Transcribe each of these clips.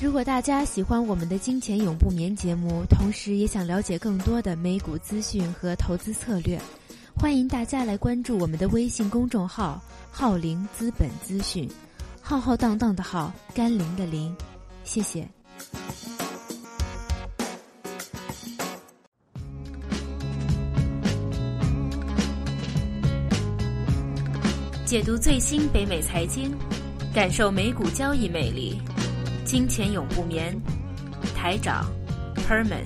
如果大家喜欢我们的“金钱永不眠”节目，同时也想了解更多的美股资讯和投资策略，欢迎大家来关注我们的微信公众号“浩林资本资讯”，浩浩荡荡的浩，甘霖的霖，谢谢。解读最新北美财经，感受美股交易魅力。金钱永不眠，台长 Herman。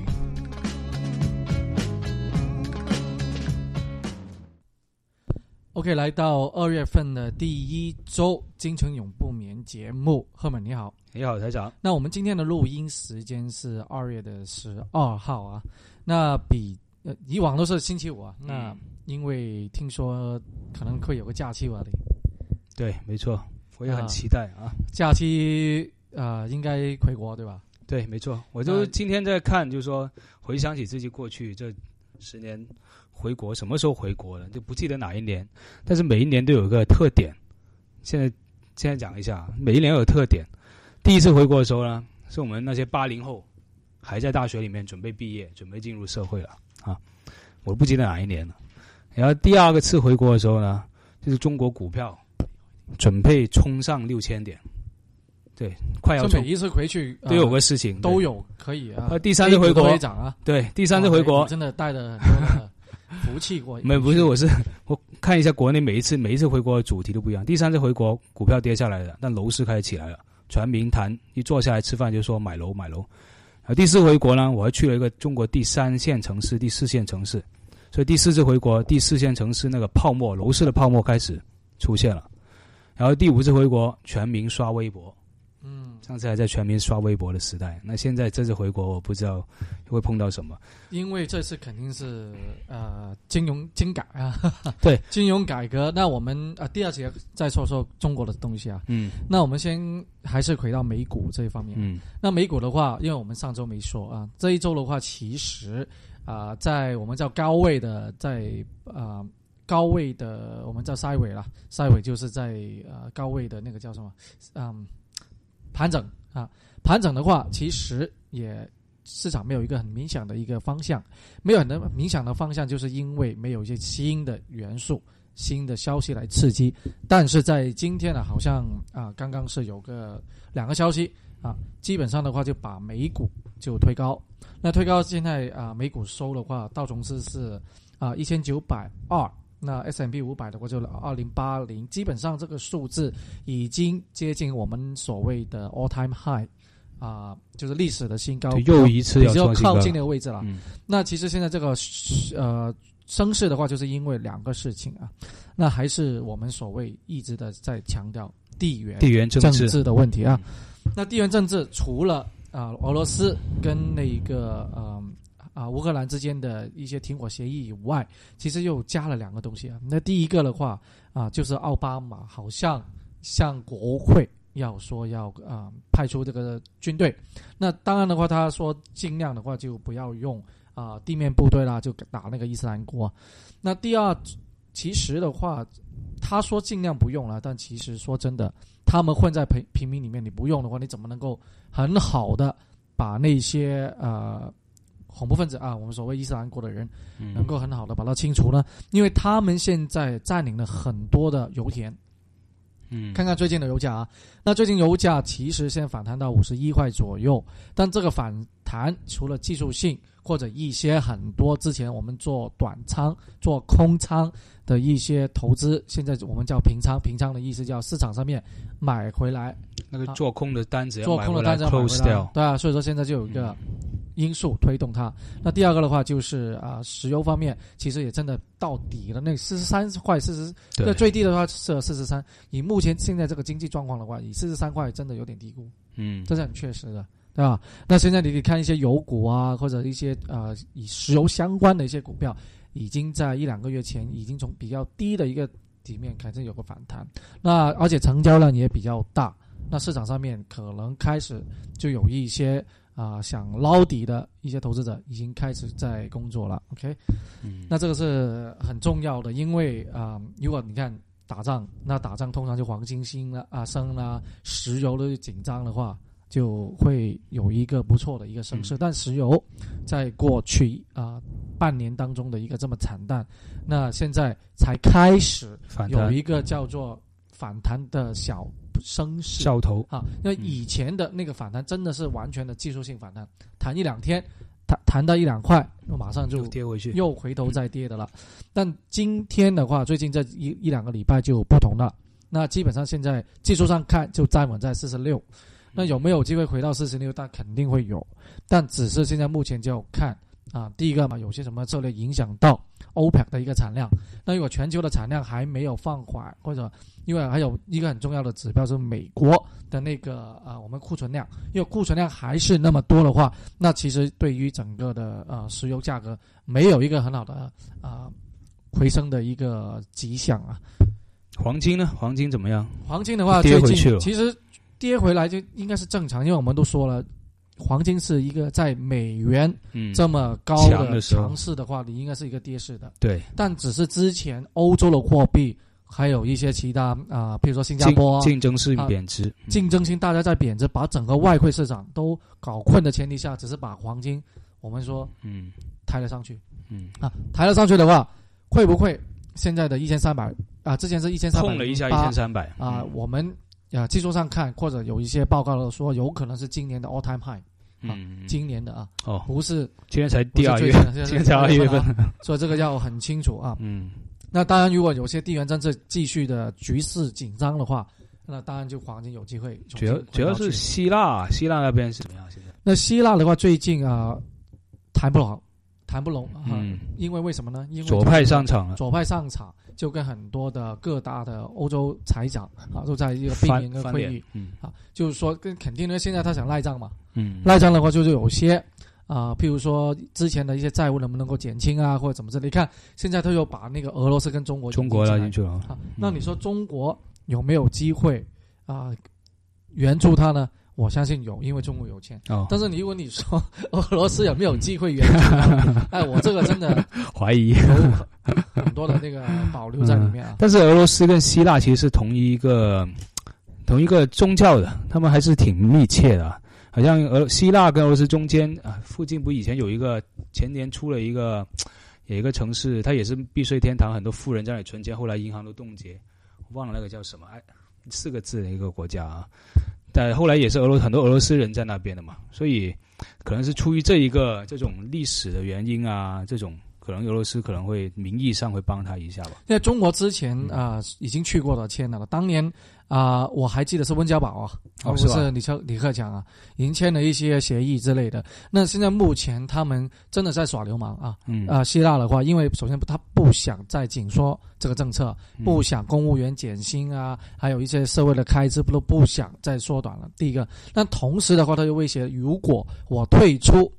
OK，来到二月份的第一周，金钱永不眠节目，赫本你好，你好，台长。那我们今天的录音时间是二月的十二号啊，那比呃以往都是星期五啊，那因为听说可能会有个假期吧，对，没错，我也很期待啊，假期。呃，应该回国对吧？对，没错。我就今天在看，就是说回想起自己过去这十年回国，什么时候回国的，就不记得哪一年。但是每一年都有一个特点。现在现在讲一下，每一年有特点。第一次回国的时候呢，是我们那些八零后还在大学里面准备毕业，准备进入社会了啊。我不记得哪一年了。然后第二个次回国的时候呢，就是中国股票准备冲上六千点。对，快要每一次回去都有个事情，都有可以啊。第三次回国涨啊，对，第三次回国真的带着福气过。没不是，我是我看一下国内每一次每一次回国的主题都不一样。第三次回国股票跌下来了，但楼市开始起来了，全民谈一坐下来吃饭就说买楼买楼。啊，第四回国呢，我还去了一个中国第三线城市、第四线城市，所以第四次回国，第四线城市那个泡沫楼市的泡沫开始出现了。然后第五次回国，全民刷微博。嗯，上次还在全民刷微博的时代，那现在这次回国，我不知道会碰到什么。因为这次肯定是呃金融金改啊，对金融改革。那我们啊第二节再说说中国的东西啊。嗯，那我们先还是回到美股这一方面。嗯，那美股的话，因为我们上周没说啊，这一周的话，其实啊在我们叫高位的，在啊高位的我们叫塞尾了，塞尾就是在呃高位的那个叫什么嗯。盘整啊，盘整的话，其实也市场没有一个很明显的一个方向，没有很明显的方向，就是因为没有一些新的元素、新的消息来刺激。但是在今天呢，好像啊，刚刚是有个两个消息啊，基本上的话就把美股就推高。那推高现在啊，美股收的话，道琼斯是啊一千九百二。那 S M B 五百的话就二零八零，基本上这个数字已经接近我们所谓的 all time high，啊，就是历史的新高，又一次比较靠近那个位置了。那其实现在这个呃升势的话，就是因为两个事情啊，那还是我们所谓一直的在强调地缘地缘政治的问题啊。那地缘政治除了啊俄罗斯跟那个呃。啊，乌克兰之间的一些停火协议以外，其实又加了两个东西啊。那第一个的话啊，就是奥巴马好像向国会要说要啊派出这个军队。那当然的话，他说尽量的话就不要用啊地面部队啦，就打那个伊斯兰国。那第二，其实的话，他说尽量不用了，但其实说真的，他们混在平平民里面，你不用的话，你怎么能够很好的把那些呃。恐怖分子啊，我们所谓伊斯兰国的人，能够很好的把它清除呢？因为他们现在占领了很多的油田。嗯，看看最近的油价啊，那最近油价其实现在反弹到五十一块左右，但这个反弹除了技术性或者一些很多之前我们做短仓、做空仓的一些投资，现在我们叫平仓，平仓的意思叫市场上面买回来那个做空的单子，做空的单子买回来，对啊，所以说现在就有一个。因素推动它。那第二个的话就是啊，石油方面其实也真的到底了。那四十三块四十，那最低的话是四十三。以目前现在这个经济状况的话，以四十三块真的有点低估。嗯，这是很确实的，对吧？那现在你可以看一些油股啊，或者一些呃以石油相关的一些股票，已经在一两个月前已经从比较低的一个底面开始有个反弹。那而且成交量也比较大，那市场上面可能开始就有一些。啊，想捞底的一些投资者已经开始在工作了。OK，嗯，那这个是很重要的，因为啊，如果你看打仗，那打仗通常就黄金星了啊升啦，石油的紧张的话，就会有一个不错的一个升势。嗯但石油在过去啊、半年当中的一个这么惨淡，那现在才开始有一个叫做反弹的小升势。小头，啊，因为嗯以前的那个反弹真的是完全的技术性反弹，弹一两天，弹弹到一两块，马上就又跌回去。又回头再跌的了。但今天的话，最近这一一两个礼拜就不同了。那基本上现在技术上看就站稳在四十六，那有没有机会回到四十六？但肯定会有，但只是现在目前就要看啊，第一个嘛，有些什么策略影响到 OPEC 的一个产量。那如果全球的产量还没有放缓，或者因为还有一个很重要的指标是美国的那个啊，我们库存量，因为库存量还是那么多的话，那其实对于整个的呃石油价格没有一个很好的啊、回升的一个迹象啊。黄金呢？黄金怎么样？黄金的话，最跌回去了近其实跌回来就应该是正常，因为我们都说了，黄金是一个在美元嗯，这么高的强势的话，你应该是一个跌势的。对，但只是之前欧洲的货币还有一些其他啊、比如说新加坡啊竞争性啊贬值，竞争性大家在贬值，把整个外汇市场都搞困的前提下，只是把黄金我们说嗯。抬了上去。嗯，啊，抬了上去的话，会不会现在的一千三百啊，之前是一千三百碰了一下一千三百啊，我们啊技术上看，或者有一些报告都说，有可能是今年的 all time high，嗯，今年的啊，哦，不是今年才第二月 今年才二月份，啊所以这个要很清楚啊。嗯，那当然，如果有些地缘政治继续的局势紧张的话，那当然就黄金有机会主要主要是希腊，希腊那边是怎么样？现在？那希腊的话，最近啊谈不拢，谈不拢啊，嗯，因为为什么呢？因为左派上场了，左派上场，就跟很多的各大的欧洲财长啊都在一个会议，嗯。啊，就是说跟肯定呢，现在他想赖账嘛，嗯，赖账的话就是有些啊、譬如说之前的一些债务能不能够减轻啊，或者怎么着？你看现在他又把那个俄罗斯跟中国中国拉进去了，啊，那你说中国有没有机会啊、援助他呢？我相信有，因为中国有钱。哦，但是你如果你说 俄罗斯有没有机会援助？哎，我这个真的怀疑。有很多的那个保留在里面啊。但是俄罗斯跟希腊其实是同一个同一个宗教的，他们还是挺密切的啊。好像俄希腊跟俄罗斯中间啊，附近不以前有一个前年出了一个有一个城市，它也是避税天堂，很多富人在那里存钱，后来银行都冻结，我忘了那个叫什么，哎，四个字的一个国家啊。但后来也是俄罗很多俄罗斯人在那边的嘛，所以可能是出于这一个这种历史的原因啊，这种可能俄罗斯可能会名义上会帮他一下吧。因为中国之前啊、已经去过了签了，当年啊、我还记得是温家宝啊，而不哦是李克李克强啊，已经签了一些协议之类的。那现在目前他们真的在耍流氓啊！嗯啊、希腊的话，因为首先他不想再紧缩这个政策，嗯不想公务员减薪啊，还有一些社会的开支不都不想再缩短了。第一个，那同时的话，他就威胁，如果我退出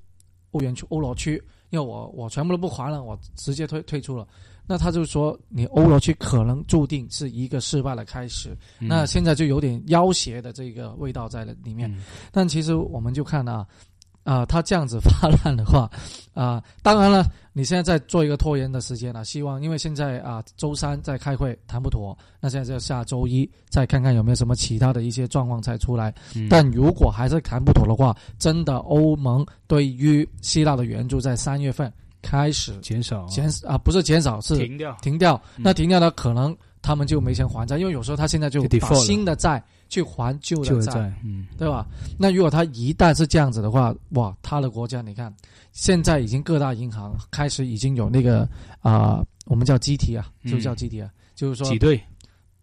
欧元区、欧罗区，因为我我全部都不还了，我直接退退出了。那他就说，你欧罗区可能注定是一个失败的开始。嗯那现在就有点要挟的这个味道在了里面。嗯但其实我们就看啊，啊、他这样子发烂的话，啊、当然了，你现在在做一个拖延的时间了、希望因为现在啊、周三在开会谈不妥，那现在就下周一再看看有没有什么其他的一些状况才出来。嗯但如果还是谈不妥的话，真的欧盟对于希腊的援助在三月份开始减少减啊，不是减少是停掉，停掉。嗯那停掉呢，可能他们就没钱还债，因为有时候他现在就把新的债去还旧的债，嗯。对吧？那如果他一旦是这样子的话，哇，他的国家你看，现在已经各大银行开始已经有那个啊、我们叫集体啊，嗯。就叫集体啊，就是说挤兑，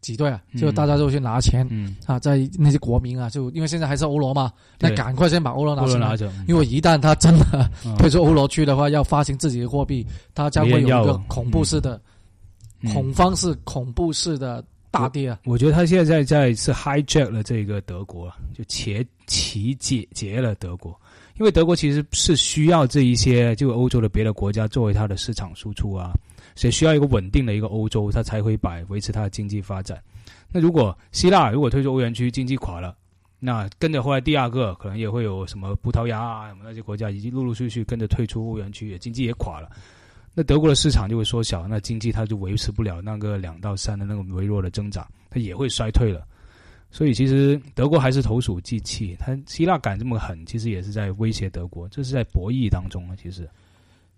挤兑啊，嗯。就大家都去拿钱、嗯，啊，在那些国民啊，就因为现在还是欧罗嘛，那赶快先把欧罗拿出来。因为一旦他真的嗯。退出欧罗区的话，要发行自己的货币，他将会有一个恐怖式的、嗯恐慌式、恐怖式的大跌啊！我觉得他现在在是 hijack 了这个德国，就劫骑劫劫了德国，因为德国其实是需要这一些就欧洲的别的国家作为它的市场输出啊，所以需要一个稳定的一个欧洲，它才会把维持它的经济发展。那如果希腊如果退出欧元区，经济垮了，那跟着后来第二个可能也会有什么葡萄牙啊什么那些国家，已经陆陆续续跟着退出欧元区，也经济也垮了。那德国的市场就会缩小，那经济它就维持不了那个两到三的那个微弱的增长，它也会衰退了。所以其实德国还是投鼠忌器，它希腊敢这么狠，其实也是在威胁德国，这是在博弈当中啊。其实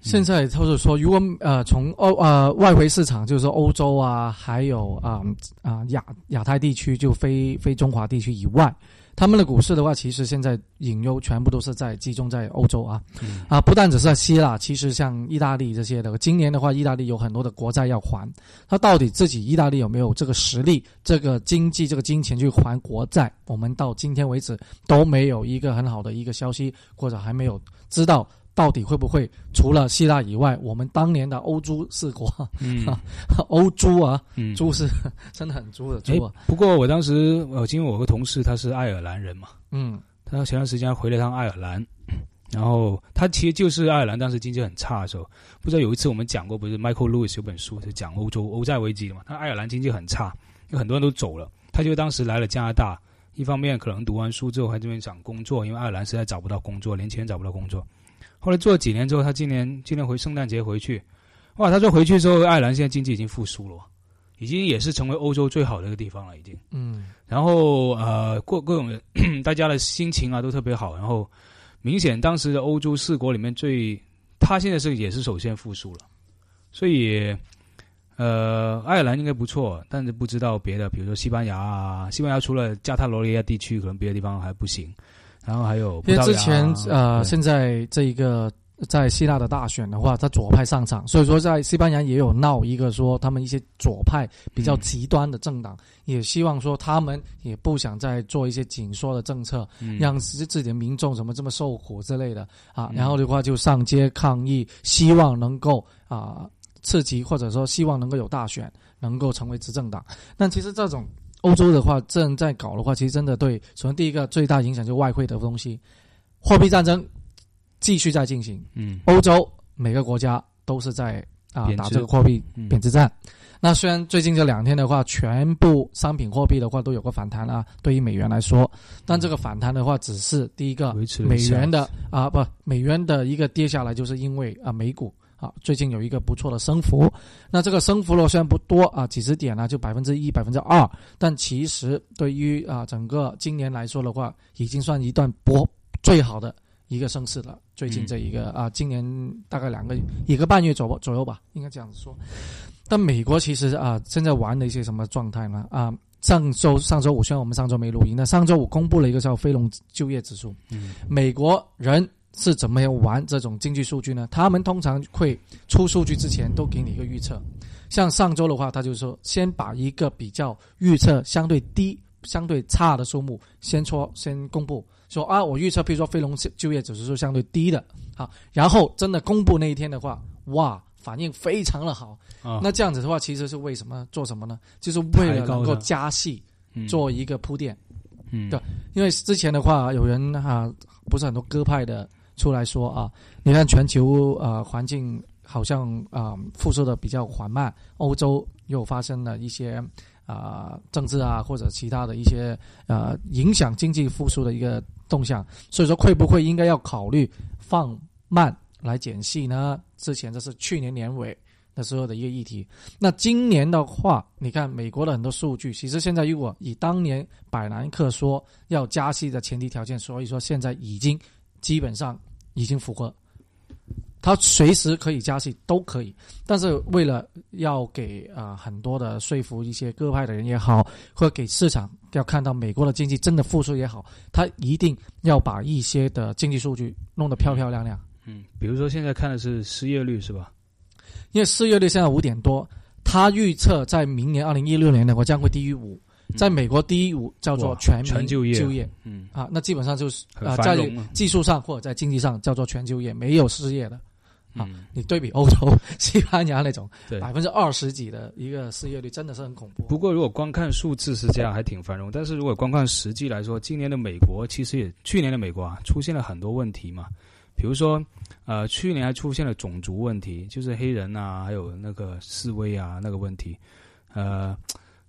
现在就是说，如果呃从欧呃外围市场，就是说欧洲啊，还有啊啊亚亚太地区，就非非中华地区以外。他们的股市的话，其实现在隐忧全部都是在集中在欧洲啊，啊，不但只是在希腊，其实像意大利这些的，今年的话，意大利有很多的国债要还，他到底自己意大利有没有这个实力、这个经济、这个金钱去还国债？我们到今天为止都没有一个很好的一个消息，或者还没有知道。到底会不会除了希腊以外，我们当年的欧洲四国，嗯，欧猪啊，猪是 真的很猪的猪啊。不过我当时，呃，因为我个同事他是爱尔兰人嘛，嗯，他前段时间回了趟爱尔兰，然后他其实就是爱尔兰当时经济很差的时候，不知道有一次我们讲过，不是 Michael Lewis 有本书是讲欧洲欧债危机的嘛？他爱尔兰经济很差，有很多人都走了，他就当时来了加拿大，一方面可能读完书之后还这边想工作，因为爱尔兰实在找不到工作，年轻人找不到工作。后来做了几年之后，他今年今年回圣诞节回去，哇！他说回去之后，爱尔兰现在经济已经复苏了，已经也是成为欧洲最好的一个地方了，已经。嗯。然后呃，各各种 大家的心情啊都特别好，然后明显当时的欧洲四国里面最，他现在是也是首先复苏了，所以呃，爱尔兰应该不错，但是不知道别的，比如说西班牙啊，西班牙除了加泰罗尼亚地区，可能别的地方还不行。然后还有，因为之前呃，现在这一个在希腊的大选的话，他左派上场，所以说在西班牙也有闹一个说他们一些左派比较极端的政党，也希望说他们也不想再做一些紧缩的政策，让自己的民众怎么这么受苦之类的啊，然后的话就上街抗议，希望能够啊刺激或者说希望能够有大选，能够成为执政党。但其实这种。欧洲的话，正在搞的话，其实真的对。首先，第一个最大影响就是外汇的东西，货币战争继续在进行。嗯，欧洲每个国家都是在啊打这个货币贬值战。那虽然最近这两天的话，全部商品货币的话都有个反弹啊，对于美元来说，但这个反弹的话，只是第一个美元的啊不美元的一个跌下来，就是因为啊美股。啊，最近有一个不错的升幅，那这个升幅呢虽然不多啊，几十点呢，就百分之一、百分之二，但其实对于啊整个今年来说的话，已经算一段不最好的一个升势了。最近这一个啊，今年大概两个一个半月左左右吧，应该这样子说。但美国其实啊，现在玩的一些什么状态呢？啊，上周上周五虽然我们上周没录音，那上周五公布了一个叫非农就业指数，嗯，美国人。是怎么样玩这种经济数据呢？他们通常会出数据之前都给你一个预测。像上周的话，他就说先把一个比较预测相对低、相对差的数目先说先公布，说啊，我预测比如说非农就业指数是相对低的，好，然后真的公布那一天的话，哇，反应非常的好。那这样子的话，其实是为什么做什么呢？就是为了能够加戏，做一个铺垫。嗯，对，因为之前的话，有人哈不是很多鸽派的。出来说啊，你看全球呃环境好像啊复苏的比较缓慢，欧洲又发生了一些啊政治啊或者其他的一些呃影响经济复苏的一个动向，所以说会不会应该要考虑放慢来减息呢？之前这是去年年尾的时候的一个议题。那今年的话，你看美国的很多数据，其实现在如果以当年百兰克说要加息的前提条件，所以说现在已经基本上。已经符合，他随时可以加息，都可以。但是为了要给啊很多的说服一些各派的人也好，或者给市场要看到美国的经济真的复苏也好，他一定要把一些的经济数据弄得漂漂亮亮。嗯，比如说现在看的是失业率是吧？因为失业率现在五点多，他预测在明年二零一六年的话将会低于五。在美国，第一五叫做全民就业，就业，嗯啊，那基本上就是啊，在技术上或者在经济上叫做全就业，没有失业的，啊，你对比欧洲、西班牙那种百分之二十几的一个失业率，真的是很恐怖。不过，如果光看数字是这样，还挺繁荣。但是如果光看实际来说，今年的美国其实也，去年的美国啊，出现了很多问题嘛。比如说，呃，去年还出现了种族问题，就是黑人啊，还有那个示威啊那个问题，呃。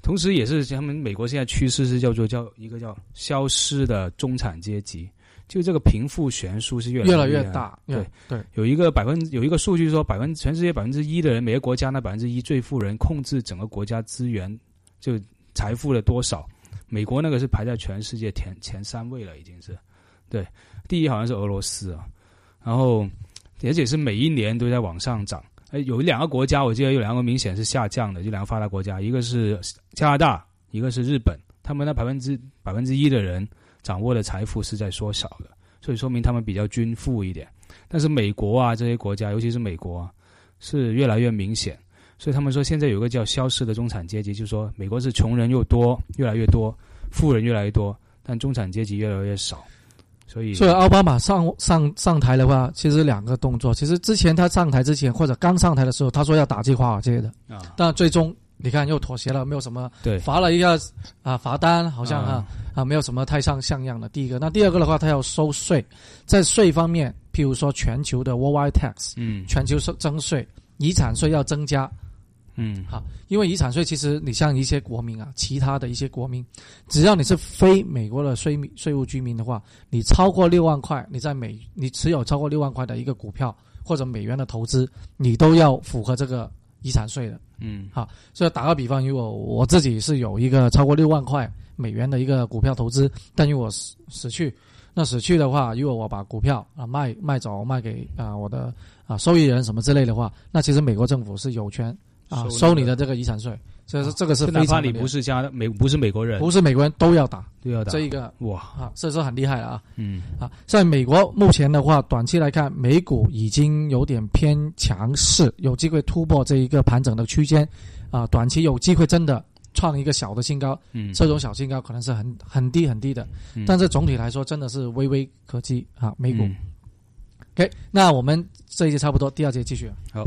同时，也是他们美国现在趋势是叫做叫一个叫消失的中产阶级，就这个贫富悬殊是越来越大。对对，有一个百分有一个数据说，百分全世界百分之一的人，每个国家那百分之一最富人控制整个国家资源，就财富的多少。美国那个是排在全世界前前三位了，已经是，对，第一好像是俄罗斯啊，然后而且是每一年都在往上涨。哎，有两个国家，我记得有两个明显是下降的，就两个发达国家，一个是加拿大，一个是日本，他们那百分之百分之一的人掌握的财富是在缩小的，所以说明他们比较均富一点。但是美国啊这些国家，尤其是美国，是越来越明显。所以他们说现在有个叫消失的中产阶级，就是说美国是穷人又多，越来越多，富人越来越多，但中产阶级越来越少。所以，所以奥巴马上上上台的话，其实两个动作。其实之前他上台之前或者刚上台的时候，他说要打击华尔街的。啊，但最终你看又妥协了，没有什么对。罚了一个啊罚单，好像啊。啊啊没有什么太上像样的。第一个，那第二个的话，他要收税，在税方面，譬如说全球的 worldwide tax，嗯。全球收征税，遗产税要增加，嗯好，因为遗产税其实你像一些国民啊，其他的一些国民，只要你是非美国的税税务居民的话，你超过六万块，你在美你持有超过六万块的一个股票或者美元的投资，你都要符合这个遗产税的。嗯好所以打个比方，如果我自己是有一个超过六万块美元的一个股票投资，但如果死死去，那死去的话，如果我把股票啊卖卖走，卖给啊我的啊受益人什么之类的话，那其实美国政府是有权啊收收你的这个遗产税，所以说这个是就哪怕你不是加拿美不是美国人，不是美国人都要打都要打。这一个哇，啊，这是很厉害了啊。嗯。啊！在美国目前的话，短期来看，美股已经有点偏强势，有机会突破这一个盘整的区间。啊，短期有机会真的创一个小的新高，嗯，这种小新高可能是很很低很低的，嗯。但是总体来说真的是微微可期啊，美股。嗯。OK，那我们这一节差不多，第二节继续。好。